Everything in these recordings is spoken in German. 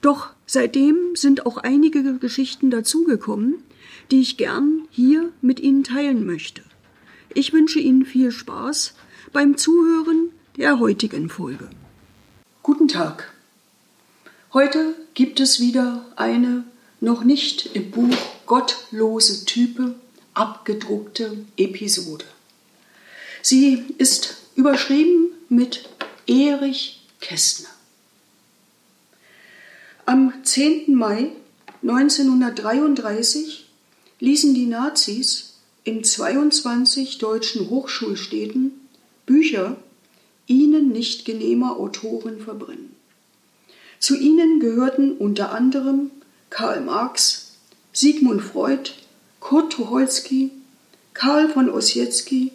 Doch seitdem sind auch einige Geschichten dazugekommen, die ich gern hier mit Ihnen teilen möchte. Ich wünsche Ihnen viel Spaß beim Zuhören der heutigen Folge. Guten Tag. Heute gibt es wieder eine noch nicht im Buch Gottlose Type abgedruckte Episode. Sie ist überschrieben mit Erich Kästner. Am 10. Mai 1933 ließen die Nazis in 22 deutschen Hochschulstädten Bücher ihnen nicht genehmer Autoren verbrennen. Zu ihnen gehörten unter anderem Karl Marx, Sigmund Freud, Kurt Tucholsky, Karl von Ossietzky,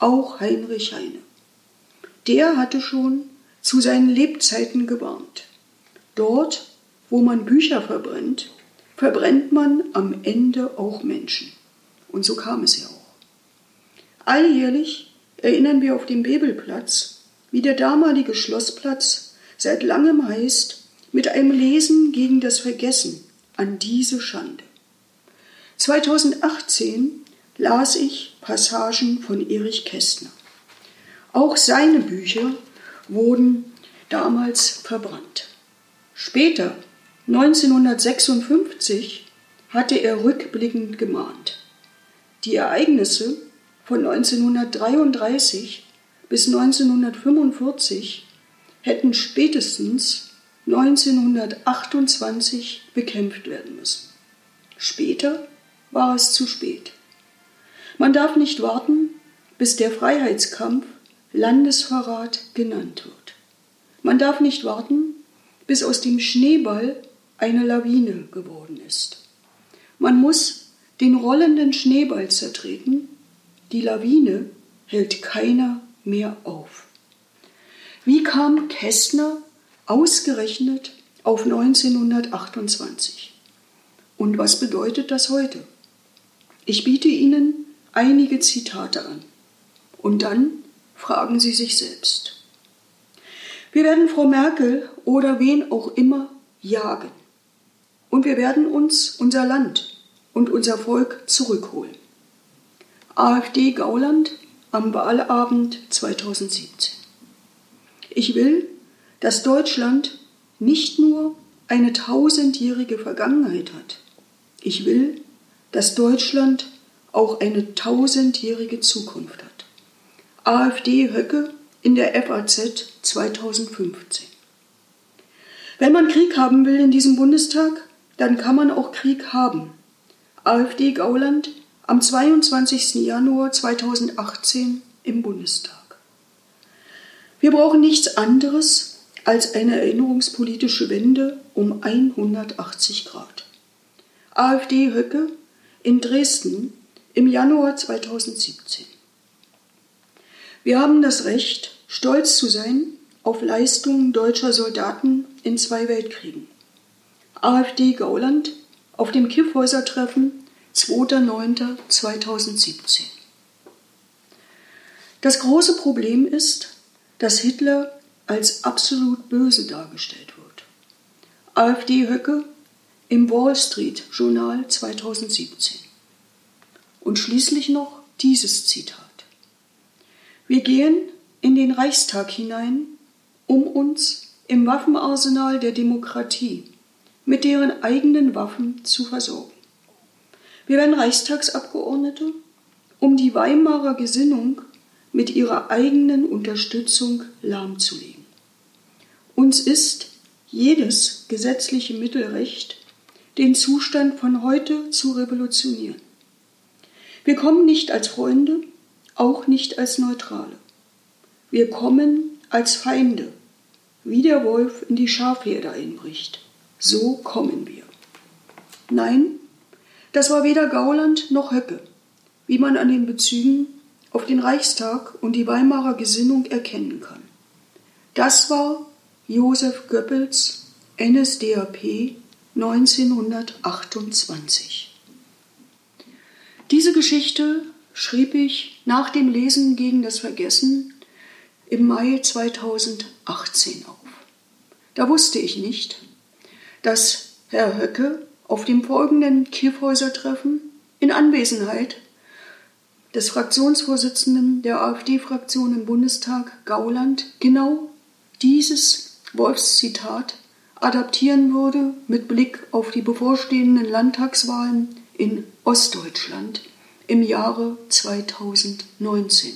auch Heinrich Heine. Der hatte schon zu seinen Lebzeiten gewarnt. Dort, wo man Bücher verbrennt, verbrennt man am Ende auch Menschen. Und so kam es ja auch. Alljährlich erinnern wir auf dem Bebelplatz, wie der damalige Schlossplatz seit langem heißt, mit einem Lesen gegen das Vergessen an diese Schande. 2018 las ich Passagen von Erich Kästner. Auch seine Bücher wurden damals verbrannt. Später, 1956, hatte er rückblickend gemahnt. Die Ereignisse von 1933 bis 1945 hätten spätestens 1928 bekämpft werden müssen. Später war es zu spät. Man darf nicht warten, bis der Freiheitskampf Landesverrat genannt wird. Man darf nicht warten, bis aus dem Schneeball eine Lawine geworden ist. Man muss den rollenden Schneeball zertreten, die Lawine hält keiner mehr auf. Wie kam Kästner ausgerechnet auf 1928? Und was bedeutet das heute? Ich biete Ihnen einige Zitate an. Und dann fragen Sie sich selbst. Wir werden Frau Merkel oder wen auch immer jagen. Und wir werden uns unser Land und unser Volk zurückholen. AfD Gauland am Wahlabend 2017. Ich will, dass Deutschland nicht nur eine tausendjährige Vergangenheit hat. Ich will, dass Deutschland auch eine tausendjährige Zukunft hat. AfD Höcke in der FAZ 2015. Wenn man Krieg haben will in diesem Bundestag, dann kann man auch Krieg haben. AfD Gauland am 22. Januar 2018 im Bundestag. Wir brauchen nichts anderes als eine erinnerungspolitische Wende um 180 Grad. AfD Höcke in Dresden im Januar 2017. Wir haben das Recht, stolz zu sein auf Leistungen deutscher Soldaten in zwei Weltkriegen. AfD Gauland auf dem Kiffhäuser-Treffen 2.9.2017. Das große Problem ist, dass Hitler als absolut böse dargestellt wird. AfD Höcke im Wall Street Journal 2017. Und schließlich noch dieses Zitat. Wir gehen in den Reichstag hinein, um uns im Waffenarsenal der Demokratie mit deren eigenen Waffen zu versorgen. Wir werden Reichstagsabgeordnete, um die Weimarer Gesinnung mit ihrer eigenen Unterstützung lahmzulegen. Uns ist jedes gesetzliche Mittelrecht, den Zustand von heute zu revolutionieren. Wir kommen nicht als Freunde, auch nicht als Neutrale. Wir kommen als Feinde, wie der Wolf in die Schafherde einbricht. So kommen wir. Nein, das war weder Gauland noch Höcke, wie man an den Bezügen auf den Reichstag und die Weimarer Gesinnung erkennen kann. Das war Josef Goebbels NSDAP 1928. Diese Geschichte schrieb ich nach dem Lesen gegen das Vergessen im Mai 2018 auf. Da wusste ich nicht, dass Herr Höcke auf dem folgenden Kiffhäuser-Treffen in Anwesenheit des Fraktionsvorsitzenden der AfD-Fraktion im Bundestag Gauland genau dieses Wolfszitat adaptieren würde mit Blick auf die bevorstehenden Landtagswahlen in Ostdeutschland im Jahre 2019.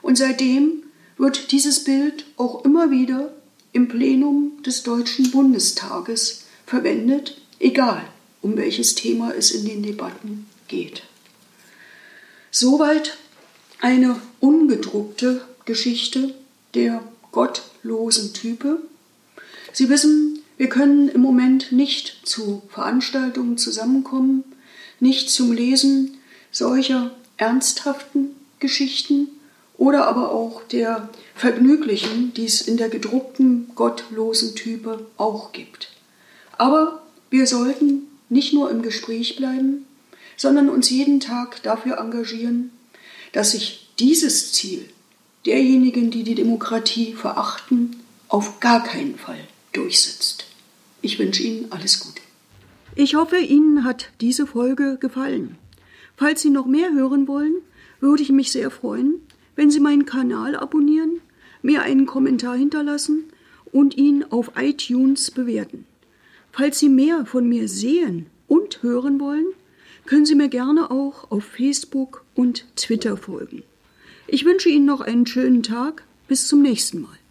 Und seitdem wird dieses Bild auch immer wieder im Plenum des Deutschen Bundestages verwendet, egal um welches Thema es in den Debatten geht. Soweit eine ungedruckte Geschichte der gottlosen Type. Sie wissen, wir können im Moment nicht zu Veranstaltungen zusammenkommen, nicht zum Lesen solcher ernsthaften Geschichten oder aber auch der vergnüglichen, die es in der gedruckten gottlosen Type auch gibt. Aber wir sollten nicht nur im Gespräch bleiben, sondern uns jeden Tag dafür engagieren, dass sich dieses Ziel derjenigen, die die Demokratie verachten, auf gar keinen Fall durchsetzt. Ich wünsche Ihnen alles Gute. Ich hoffe, Ihnen hat diese Folge gefallen. Falls Sie noch mehr hören wollen, würde ich mich sehr freuen, wenn Sie meinen Kanal abonnieren, mir einen Kommentar hinterlassen und ihn auf iTunes bewerten. Falls Sie mehr von mir sehen und hören wollen, können Sie mir gerne auch auf Facebook und Twitter folgen. Ich wünsche Ihnen noch einen schönen Tag. Bis zum nächsten Mal.